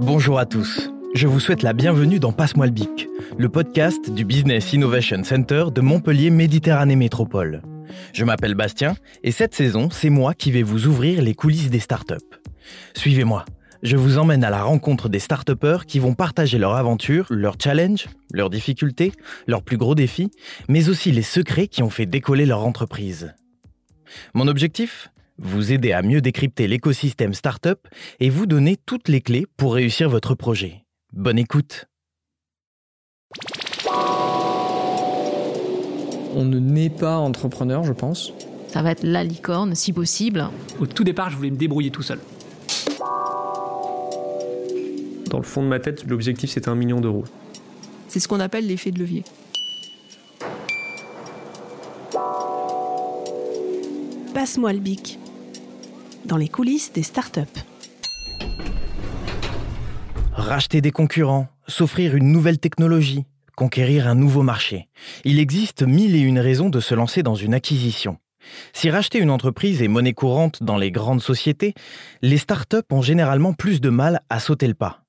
Bonjour à tous. Je vous souhaite la bienvenue dans Passe-moi le bic, le podcast du Business Innovation Center de Montpellier Méditerranée Métropole. Je m'appelle Bastien et cette saison, c'est moi qui vais vous ouvrir les coulisses des startups. Suivez-moi. Je vous emmène à la rencontre des start qui vont partager leur aventure, leurs challenges, leurs difficultés, leurs plus gros défis, mais aussi les secrets qui ont fait décoller leur entreprise. Mon objectif? Vous aider à mieux décrypter l'écosystème startup et vous donner toutes les clés pour réussir votre projet. Bonne écoute On ne naît pas entrepreneur, je pense. Ça va être la licorne, si possible. Au tout départ, je voulais me débrouiller tout seul. Dans le fond de ma tête, l'objectif c'était un million d'euros. C'est ce qu'on appelle l'effet de levier. Passe-moi le bic. Dans les coulisses des startups. Racheter des concurrents, s'offrir une nouvelle technologie, conquérir un nouveau marché. Il existe mille et une raisons de se lancer dans une acquisition. Si racheter une entreprise est monnaie courante dans les grandes sociétés, les startups ont généralement plus de mal à sauter le pas.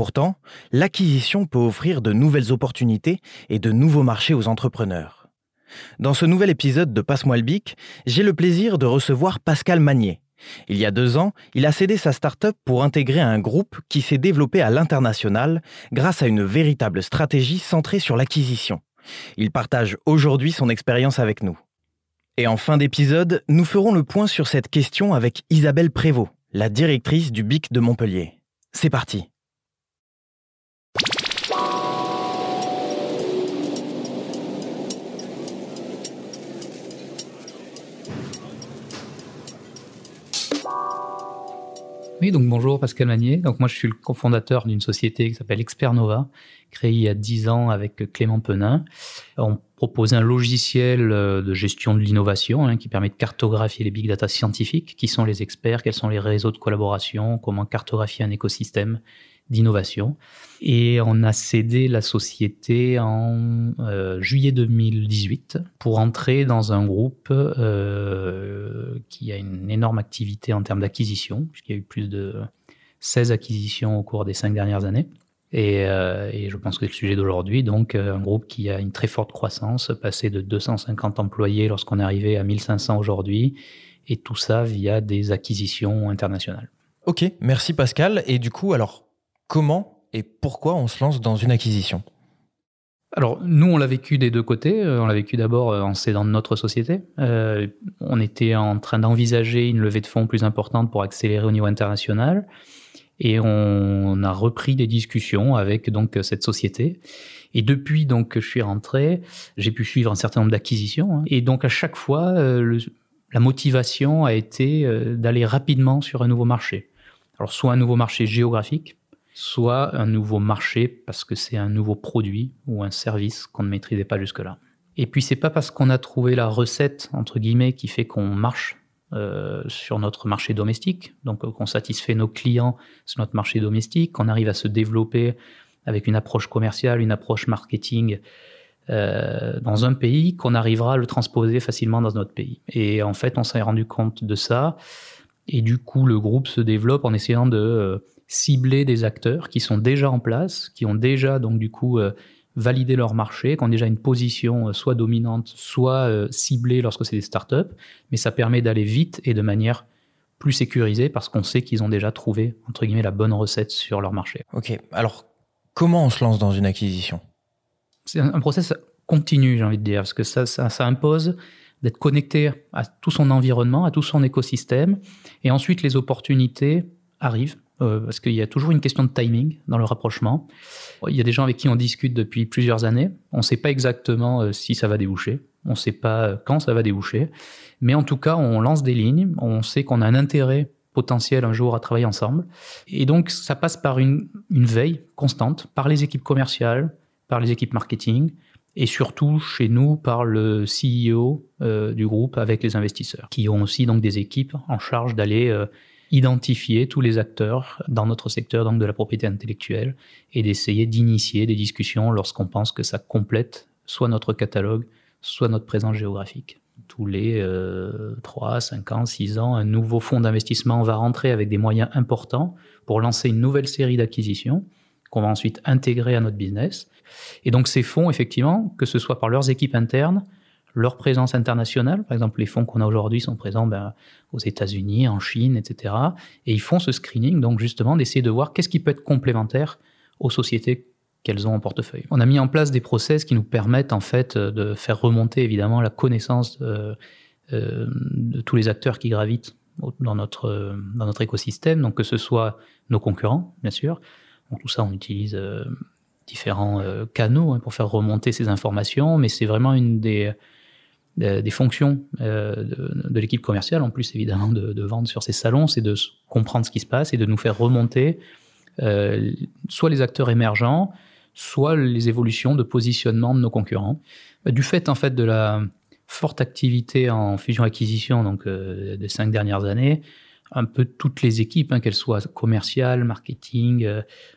Pourtant, l'acquisition peut offrir de nouvelles opportunités et de nouveaux marchés aux entrepreneurs. Dans ce nouvel épisode de Passe-moi le bic, j'ai le plaisir de recevoir Pascal Magnier. Il y a deux ans, il a cédé sa start-up pour intégrer un groupe qui s'est développé à l'international grâce à une véritable stratégie centrée sur l'acquisition. Il partage aujourd'hui son expérience avec nous. Et en fin d'épisode, nous ferons le point sur cette question avec Isabelle Prévost, la directrice du BIC de Montpellier. C'est parti. Oui, donc bonjour Pascal Magnier. Donc moi je suis le cofondateur d'une société qui s'appelle Expernova, créée il y a 10 ans avec Clément Penin. On propose un logiciel euh, de gestion de l'innovation hein, qui permet de cartographier les big data scientifiques, qui sont les experts, quels sont les réseaux de collaboration, comment cartographier un écosystème? D'innovation. Et on a cédé la société en euh, juillet 2018 pour entrer dans un groupe euh, qui a une énorme activité en termes d'acquisition, puisqu'il y a eu plus de 16 acquisitions au cours des cinq dernières années. Et, euh, et je pense que c'est le sujet d'aujourd'hui, donc un groupe qui a une très forte croissance, passé de 250 employés lorsqu'on est arrivé à 1500 aujourd'hui, et tout ça via des acquisitions internationales. Ok, merci Pascal. Et du coup, alors comment et pourquoi on se lance dans une acquisition? Alors, nous, on l'a vécu des deux côtés. Euh, on l'a vécu d'abord euh, en cédant de notre société. Euh, on était en train d'envisager une levée de fonds plus importante pour accélérer au niveau international. Et on a repris des discussions avec donc cette société. Et depuis donc que je suis rentré, j'ai pu suivre un certain nombre d'acquisitions. Hein. Et donc à chaque fois, la motivation a été d'aller rapidement sur un nouveau marché. Alors soit un nouveau marché géographique, soit un nouveau marché parce que c'est un nouveau produit ou un service qu'on ne maîtrisait pas jusque-là. Et puis c'est pas parce qu'on a trouvé la recette entre guillemets qui fait qu'on marche euh, sur notre marché domestique, donc euh, qu'on satisfait nos clients sur notre marché domestique, qu'on arrive à se développer avec une approche commerciale, une approche marketing euh, dans un pays, qu'on arrivera à le transposer facilement dans notre pays. Et en fait, on s'est rendu compte de ça. Et du coup, le groupe se développe en essayant de cibler des acteurs qui sont déjà en place, qui ont déjà donc du coup euh, validé leur marché, qui ont déjà une position euh, soit dominante, soit euh, ciblée lorsque c'est des startups, mais ça permet d'aller vite et de manière plus sécurisée parce qu'on sait qu'ils ont déjà trouvé entre guillemets la bonne recette sur leur marché. Ok, alors comment on se lance dans une acquisition? C'est un, process continu, j'ai envie de dire, parce que ça, ça, ça impose d'être connecté à tout son environnement, à tout son écosystème, et ensuite les opportunités arrivent euh, parce qu'il y a toujours une question de timing dans le rapprochement. Il y a des gens avec qui on discute depuis plusieurs années. On ne sait pas exactement euh, si ça va déboucher. On ne sait pas euh, quand ça va déboucher. Mais en tout cas, on lance des lignes. On sait qu'on a un intérêt potentiel un jour à travailler ensemble. Et donc, ça passe par une, veille constante, par les équipes commerciales, par les équipes marketing, et surtout chez nous par le CEO du groupe avec les investisseurs, qui ont aussi donc des équipes en charge d'aller identifier tous les acteurs dans notre secteur donc de la propriété intellectuelle et d'essayer d'initier des discussions lorsqu'on pense que ça complète soit notre catalogue, soit notre présence géographique. Tous les euh, 3, 5 ans, 6 ans, un nouveau fonds d'investissement va rentrer avec des moyens importants pour lancer une nouvelle série d'acquisitions qu'on va ensuite intégrer à notre business. Et donc ces fonds, effectivement, que ce soit par leurs équipes internes, leur présence internationale, par exemple les fonds qu'on a aujourd'hui sont présents ben, aux États-Unis, en Chine, etc. Et ils font ce screening, donc justement d'essayer de voir qu'est-ce qui peut être complémentaire aux sociétés qu'elles ont en portefeuille. On a mis en place des process qui nous permettent en fait de faire remonter évidemment la connaissance de, euh, de tous les acteurs qui gravitent dans notre, dans notre écosystème, donc que ce soit nos concurrents, bien sûr. Donc tout ça, on utilise euh, différents euh, canaux hein, pour faire remonter ces informations, mais c'est vraiment une des, des, fonctions euh, de, l'équipe commerciale, en plus évidemment de, vendre sur ces salons, c'est de comprendre ce qui se passe et de nous faire remonter euh, soit les acteurs émergents, soit les évolutions de positionnement de nos concurrents. Du fait en fait de la forte activité en fusion-acquisition donc euh, des cinq dernières années, un peu toutes les équipes, hein, qu'elles soient commerciales, marketing,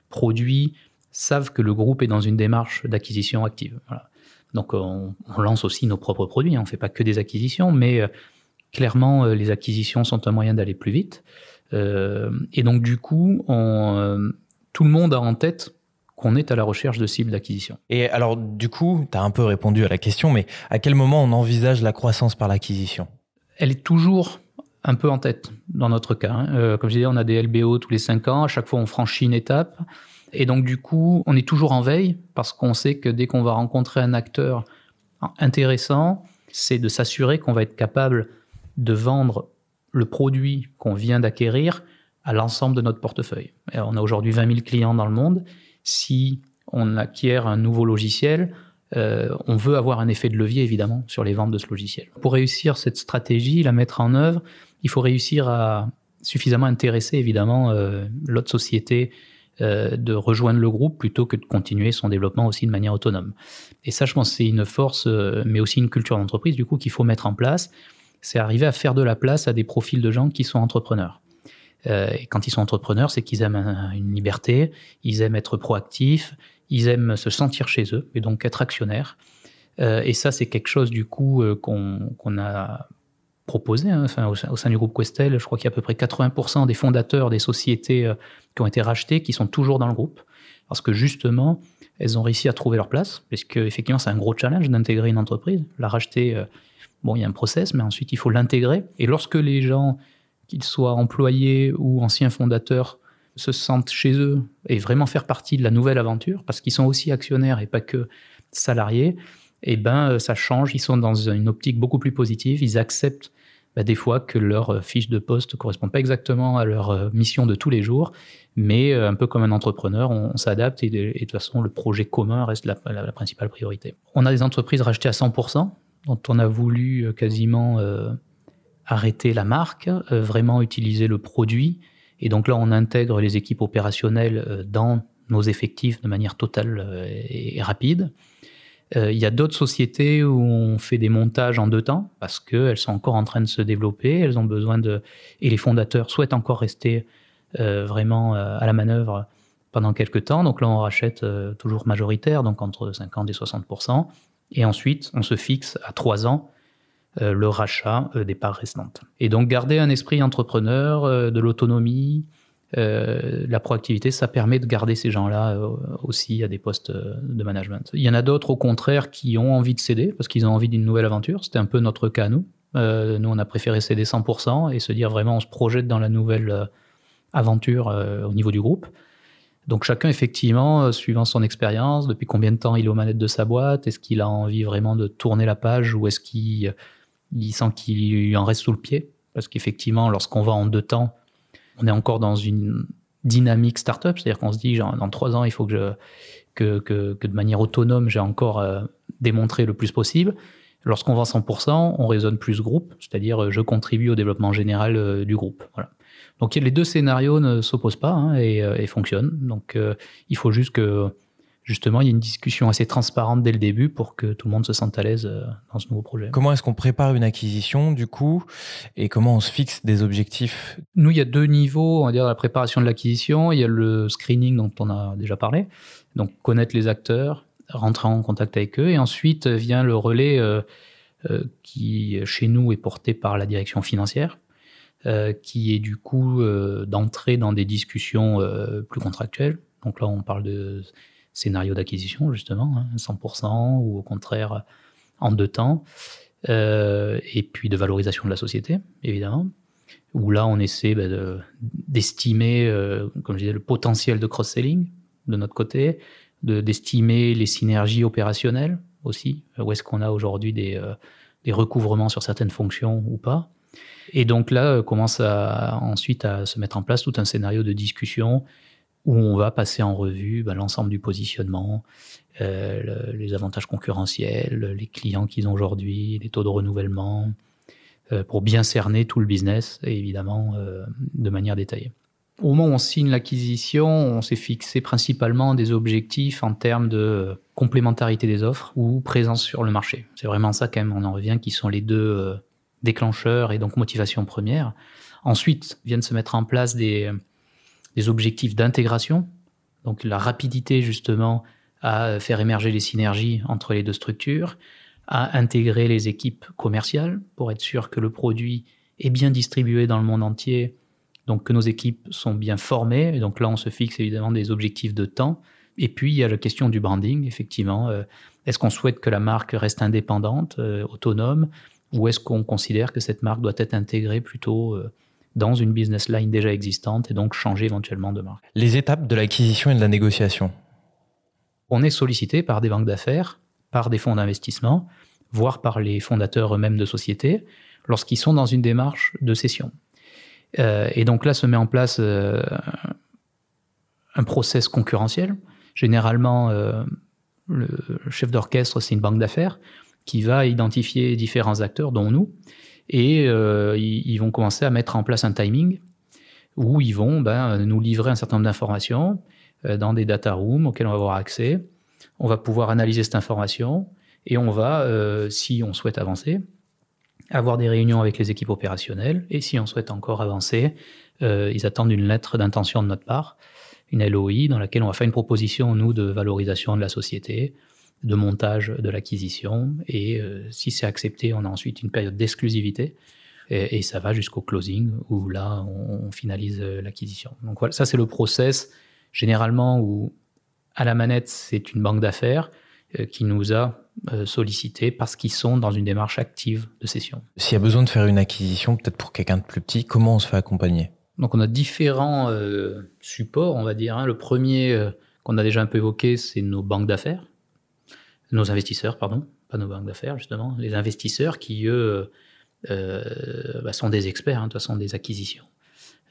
produits, savent que le groupe est dans une démarche d'acquisition active. Donc on, on, lance aussi nos propres produits, hein, on ne fait pas que des acquisitions, mais euh, clairement les acquisitions sont un moyen d'aller plus vite. et donc du coup, on, tout le monde a en tête qu'on est à la recherche de cibles d'acquisition. Et alors, du coup, tu as un peu répondu à la question, mais à quel moment on envisage la croissance par l'acquisition? Elle est toujours un peu en tête dans notre cas. Hein. Euh, comme je disais, on a des LBO tous les cinq ans, à chaque fois on franchit une étape. Et donc du coup, on est toujours en veille parce qu'on sait que dès qu'on va rencontrer un acteur intéressant, c'est de s'assurer qu'on va être capable de vendre le produit qu'on vient d'acquérir à l'ensemble de notre portefeuille. On a aujourd'hui 20 000 clients dans le monde si on acquiert un nouveau logiciel, euh, on veut avoir un effet de levier évidemment sur les ventes de ce logiciel. Pour réussir cette stratégie, la mettre en œuvre, il faut réussir à suffisamment intéresser évidemment euh, l'autre société euh, de rejoindre le groupe plutôt que de continuer son développement aussi de manière autonome. Et ça, je pense, c'est une force, euh, mais aussi une culture d'entreprise du coup qu'il faut mettre en place. C'est arriver à faire de la place à des profils de gens qui sont entrepreneurs. Euh, et quand ils sont entrepreneurs, c'est qu'ils aiment un, une liberté, ils aiment être proactifs, ils aiment se sentir chez eux et donc être actionnaires. Et ça, c'est quelque chose du coup qu'on a proposé hein, enfin, au, sein du groupe Questel. Je crois qu'il y a à peu près 80% des fondateurs des sociétés euh, qui ont été rachetées qui sont toujours dans le groupe parce que justement, elles ont réussi à trouver leur place, parce que effectivement, c'est un gros challenge d'intégrer une entreprise. La racheter, euh, bon, il y a un process, mais ensuite il faut l'intégrer. Et lorsque les gens qu'ils soient employés ou anciens fondateurs, se sentent chez eux et vraiment faire partie de la nouvelle aventure, parce qu'ils sont aussi actionnaires et pas que salariés, eh ben ça change, ils sont dans une optique beaucoup plus positive, ils acceptent bah, des fois que leur fiche de poste ne correspond pas exactement à leur mission de tous les jours, mais un peu comme un entrepreneur, on, s'adapte et, de, toute façon le projet commun reste la, principale priorité. On a des entreprises rachetées à 100%, dont on a voulu quasiment... Euh, arrêter la marque, euh, vraiment utiliser le produit. Et donc là, on intègre les équipes opérationnelles euh, dans nos effectifs de manière totale euh, et rapide. Il y a d'autres sociétés où on fait des montages en deux temps parce qu'elles sont encore en train de se développer, elles ont besoin de... Et les fondateurs souhaitent encore rester euh, vraiment à la manœuvre pendant quelques temps. Donc là, on rachète euh, toujours majoritaire, donc entre 50 et 60 Et ensuite, on se fixe à trois ans euh, le rachat euh, des parts restantes. Et donc garder un esprit entrepreneur, euh, de l'autonomie, la proactivité, ça permet de garder ces gens-là aussi à des postes de management. Il y en a d'autres au contraire qui ont envie de céder parce qu'ils ont envie d'une nouvelle aventure. C'était un peu notre cas nous. nous, on a préféré céder 100% et se dire vraiment on se projette dans la nouvelle aventure au niveau du groupe. Donc chacun, effectivement, suivant son expérience, depuis combien de temps il est aux manettes de sa boîte, est-ce qu'il a envie vraiment de tourner la page ou est-ce qu'il il sent qu'il en reste sous le pied? Parce qu'effectivement, lorsqu'on va en deux temps, on est encore dans une dynamique startup, c'est-à-dire qu'on se dit, dans trois ans, il faut que, de manière autonome, j'ai encore euh, démontré le plus possible. Lorsqu'on vend 100%, on raisonne plus groupe, c'est-à-dire je contribue au développement général euh, du groupe. Voilà. Donc les deux scénarios ne s'opposent pas hein, et, euh, fonctionnent. Donc euh, il faut juste que justement, il y a une discussion assez transparente dès le début pour que tout le monde se sente à l'aise euh, dans ce nouveau projet. Comment est-ce qu'on prépare une acquisition, du coup, et comment on se fixe des objectifs? Nous, il y a deux niveaux, on va dire, la préparation de l'acquisition. Il y a le screening dont on a déjà parlé, donc connaître les acteurs, rentrer en contact avec eux. Et ensuite vient le relais qui, chez nous, est porté par la direction financière, qui est du coup d'entrer dans des discussions plus contractuelles. Donc là, on parle de scénario d'acquisition, justement, 100%, hein, ou au contraire en deux temps. et puis de valorisation de la société, évidemment où là, on essaie bah, d'estimer, euh, comme je disais, le potentiel de cross-selling de notre côté, d'estimer les synergies opérationnelles aussi, où est-ce qu'on a aujourd'hui des, euh, recouvrements sur certaines fonctions ou pas. Et donc là, euh, commence ensuite à se mettre en place tout un scénario de discussion où on va passer en revue bah, l'ensemble du positionnement, les avantages concurrentiels, les clients qu'ils ont aujourd'hui, les taux de renouvellement, euh, pour bien cerner tout le business, et évidemment euh, de manière détaillée. Au moment où on signe l'acquisition, on s'est fixé principalement des objectifs en termes de complémentarité des offres ou présence sur le marché. C'est vraiment ça quand même, on en revient, qui sont les deux euh, déclencheurs et donc motivation première. Ensuite, viennent se mettre en place des, des objectifs d'intégration, donc la rapidité justement à faire émerger les synergies entre les deux structures, à intégrer les équipes commerciales pour être sûr que le produit est bien distribué dans le monde entier, donc que nos équipes sont bien formées. Et donc là, on se fixe évidemment des objectifs de temps. Et puis, il y a la question du branding, effectivement. Euh, est-ce qu'on souhaite que la marque reste indépendante, euh, autonome, ou est-ce qu'on considère que cette marque doit être intégrée plutôt euh, dans une business line déjà existante et donc changer éventuellement de marque Les étapes de l'acquisition et de la négociation On est sollicité par des banques d'affaires par des fonds d'investissement, voire par les fondateurs eux-mêmes de sociétés, lorsqu'ils sont dans une démarche de cession. Euh, et donc là se met en place euh, un process concurrentiel. Généralement, euh, le chef d'orchestre, c'est une banque d'affaires qui va identifier différents acteurs, dont nous, et ils, vont commencer à mettre en place un timing où ils vont ben, nous livrer un certain nombre d'informations dans des data rooms auxquels on va avoir accès on va pouvoir analyser cette information et on va, euh, si on souhaite avancer, avoir des réunions avec les équipes opérationnelles. Et si on souhaite encore avancer, euh, ils attendent une lettre d'intention de notre part, une LOI, dans laquelle on va faire une proposition, nous, de valorisation de la société, de montage de l'acquisition. Et euh, si c'est accepté, on a ensuite une période d'exclusivité. Et, ça va jusqu'au closing, où là, on, on finalise l'acquisition. Donc voilà, ça c'est le process généralement où à la manette, c'est une banque d'affaires euh, qui nous a euh, sollicité parce qu'ils sont dans une démarche active de cession. S'il y a besoin de faire une acquisition, peut-être pour quelqu'un de plus petit, comment on se fait accompagner? Donc on a différents euh, supports, on va dire. Hein. Le premier qu'on a déjà un peu évoqué, c'est nos banques d'affaires, nos investisseurs, pardon, pas nos banques d'affaires justement, les investisseurs qui eux bah, sont des experts, hein, de toute façon des acquisitions.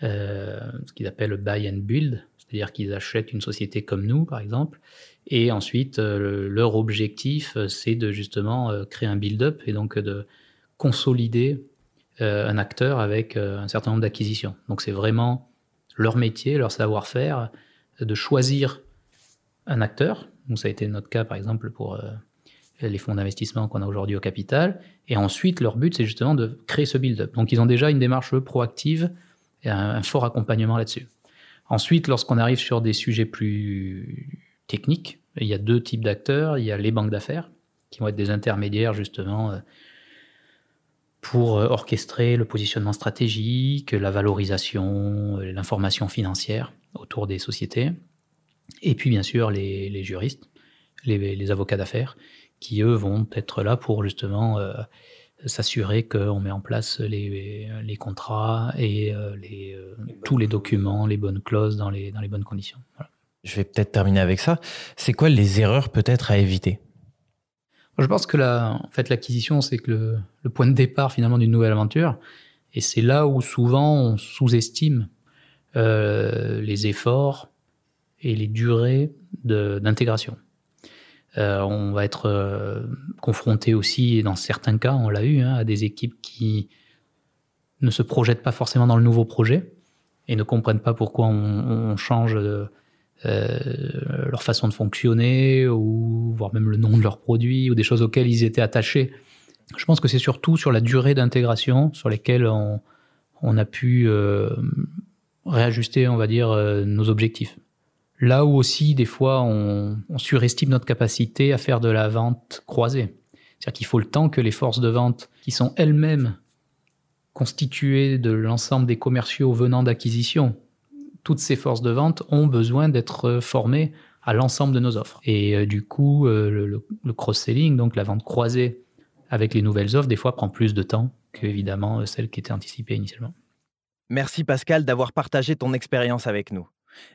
ce qu'ils appellent buy and build, c'est-à-dire qu'ils achètent une société comme nous, par exemple, et ensuite, euh, leur objectif, euh, c'est de justement euh, créer un build-up et donc de consolider un acteur avec un certain nombre d'acquisitions. Donc c'est vraiment leur métier, leur savoir-faire, de choisir un acteur. Donc ça a été notre cas, par exemple, pour les fonds d'investissement qu'on a aujourd'hui au capital. Et ensuite, leur but, c'est justement de créer ce build-up. Donc ils ont déjà une démarche proactive et un fort accompagnement là-dessus. Ensuite, lorsqu'on arrive sur des sujets plus techniques, il y a deux types d'acteurs. Il y a les banques d'affaires, qui vont être des intermédiaires justement euh, pour euh, orchestrer le positionnement stratégique, la valorisation, euh, l'information financière autour des sociétés. Et puis bien sûr les, juristes, les, avocats d'affaires, qui eux vont être là pour justement s'assurer qu'on met en place les, les contrats et euh, les, euh, tous les documents, les bonnes clauses dans les, dans les bonnes conditions. Je vais peut-être terminer avec ça. C'est quoi les erreurs peut-être à éviter? Je pense que la, en fait, l'acquisition, c'est que le, le, point de départ finalement d'une nouvelle aventure. Et c'est là où souvent on sous-estime euh, les efforts et les durées d'intégration. Euh, on va être euh, confronté aussi, et dans certains cas, on l'a eu, hein, à des équipes qui ne se projettent pas forcément dans le nouveau projet et ne comprennent pas pourquoi on, change euh, leur façon de fonctionner ou voire même le nom de leurs produits ou des choses auxquelles ils étaient attachés. Je pense que c'est surtout sur la durée d'intégration sur lesquelles on, on a pu réajuster, on va dire, nos objectifs. Là où aussi, des fois, on, surestime notre capacité à faire de la vente croisée. C'est-à-dire qu'il faut le temps que les forces de vente, qui sont elles-mêmes constituées de l'ensemble des commerciaux venant d'acquisition, toutes ces forces de vente ont besoin d'être formées à l'ensemble de nos offres. Et euh, du coup, euh, le, le cross-selling, donc la vente croisée avec les nouvelles offres, des fois prend plus de temps que évidemment euh, celle qui était anticipée initialement. Merci Pascal d'avoir partagé ton expérience avec nous.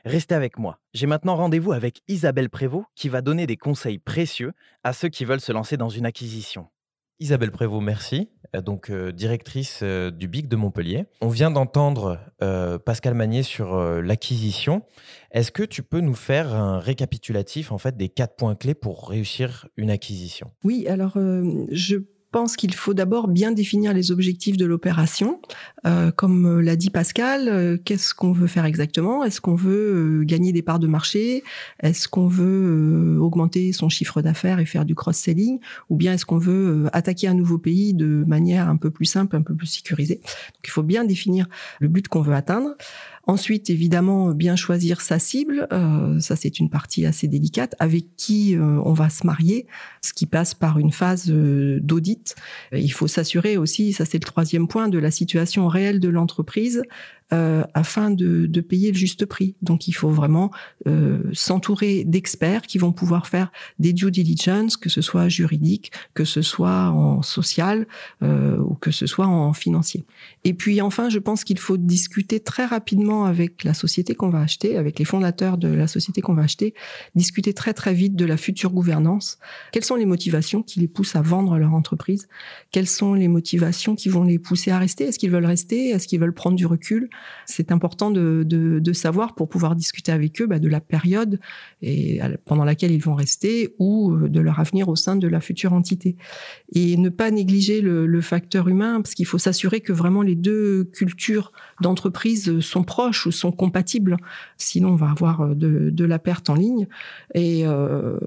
Restez avec moi. J'ai maintenant rendez-vous avec Isabelle Prévost qui va donner des conseils précieux à ceux qui veulent se lancer dans une acquisition. Isabelle Prévost, merci. Euh, Donc, euh, directrice euh, du BIC de Montpellier. On vient d'entendre euh, Pascal Magnier sur euh, l'acquisition. Est-ce que tu peux nous faire un récapitulatif en fait des quatre points clés pour réussir une acquisition? Oui, alors euh, je pense qu'il faut d'abord bien définir les objectifs de l'opération. Euh, comme euh, l'a dit Pascal, euh, qu'est-ce qu'on veut faire exactement? Est-ce qu'on veut euh, gagner des parts de marché? Est-ce qu'on veut augmenter son chiffre d'affaires et faire du cross-selling? Ou bien est-ce qu'on veut attaquer un nouveau pays de manière un peu plus simple, un peu plus sécurisée? Donc il faut bien définir le but qu'on veut atteindre. Ensuite, évidemment, bien choisir sa cible. Euh, ça, c'est une partie assez délicate. Avec qui euh, on va se marier, ce qui passe par une phase euh, d'audit. Il faut s'assurer aussi, ça c'est le troisième point, de la situation réelle de l'entreprise euh, afin de, de payer le juste prix. Donc, il faut vraiment euh, s'entourer d'experts qui vont pouvoir faire des due diligence, que ce soit juridique, que ce soit en social euh, ou que ce soit en financier. Et puis enfin, je pense qu'il faut discuter très rapidement avec la société qu'on va acheter, avec les fondateurs de la société qu'on va acheter, discuter très très vite de la future gouvernance. Quelles sont les motivations qui les poussent à vendre leur entreprise? Quelles sont les motivations qui vont les pousser à rester? Est-ce qu'ils veulent rester? Est-ce qu'ils veulent prendre du recul? C'est important de, savoir pour pouvoir discuter avec eux bah, de la période et pendant laquelle ils vont rester ou euh, de leur avenir au sein de la future entité. Et ne pas négliger le, facteur humain parce qu'il faut s'assurer que vraiment les deux cultures d'entreprise sont proches ou sont compatibles. Sinon, on va avoir de, de la perte en ligne. Et euh,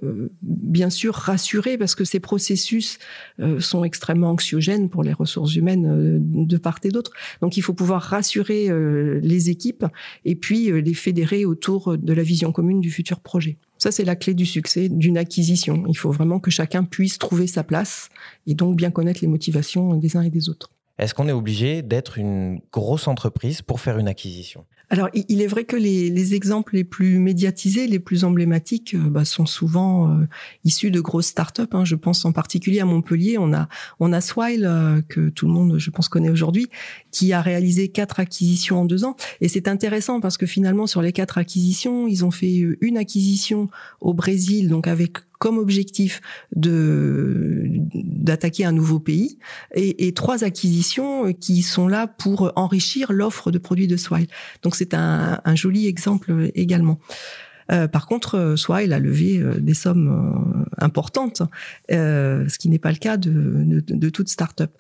bien sûr, rassurer parce que ces processus euh, sont extrêmement anxiogènes pour les ressources humaines euh, de part et d'autre. Donc, il faut pouvoir rassurer euh, les équipes et puis euh, les fédérer autour de la vision commune du futur projet. Ça, c'est la clé du succès d'une acquisition. Il faut vraiment que chacun puisse trouver sa place et donc bien connaître les motivations des uns et des autres. Est-ce qu'on est obligé d'être une grosse entreprise pour faire une acquisition? Alors, il est vrai que les, les, exemples les plus médiatisés, les plus emblématiques, euh, bah, sont souvent euh, issus de grosses startups. Hein. Je pense en particulier à Montpellier. On a, on a Swile, euh, que tout le monde, je pense, connaît aujourd'hui, qui a réalisé quatre acquisitions en deux ans. Et c'est intéressant parce que finalement, sur les quatre acquisitions, ils ont fait une acquisition au Brésil, donc avec comme objectif de d'attaquer un nouveau pays et, trois acquisitions qui sont là pour enrichir l'offre de produits de Swile. Donc c'est un, joli exemple également. Euh, par contre, Swile a levé euh, des sommes euh, importantes, ce qui n'est pas le cas de, de, de toute start-up.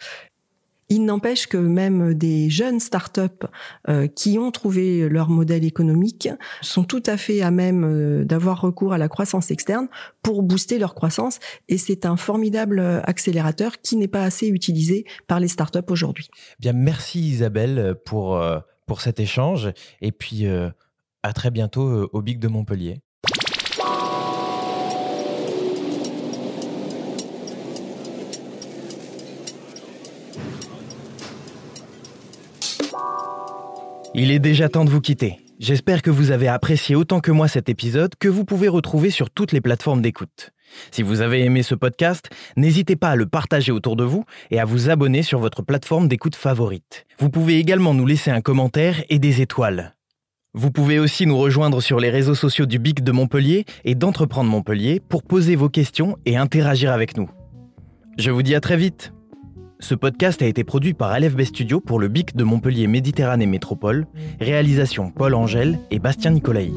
Il n'empêche que même des jeunes startups euh, qui ont trouvé leur modèle économique sont tout à fait à même euh, d'avoir recours à la croissance externe pour booster leur croissance. Et c'est un formidable accélérateur qui n'est pas assez utilisé par les startups aujourd'hui. Bien, merci Isabelle pour, euh, pour cet échange. Et puis, à très bientôt au BIC de Montpellier. Il est déjà temps de vous quitter. J'espère que vous avez apprécié autant que moi cet épisode que vous pouvez retrouver sur toutes les plateformes d'écoute. Si vous avez aimé ce podcast, n'hésitez pas à le partager autour de vous et à vous abonner sur votre plateforme d'écoute favorite. Vous pouvez également nous laisser un commentaire et des étoiles. Vous pouvez aussi nous rejoindre sur les réseaux sociaux du BIC de Montpellier et d'Entreprendre Montpellier pour poser vos questions et interagir avec nous. Je vous dis à très vite ce podcast a été produit par LFB Studio pour le BIC de Montpellier Méditerranée Métropole, réalisation Paul Angèle et Bastien Nicolaï.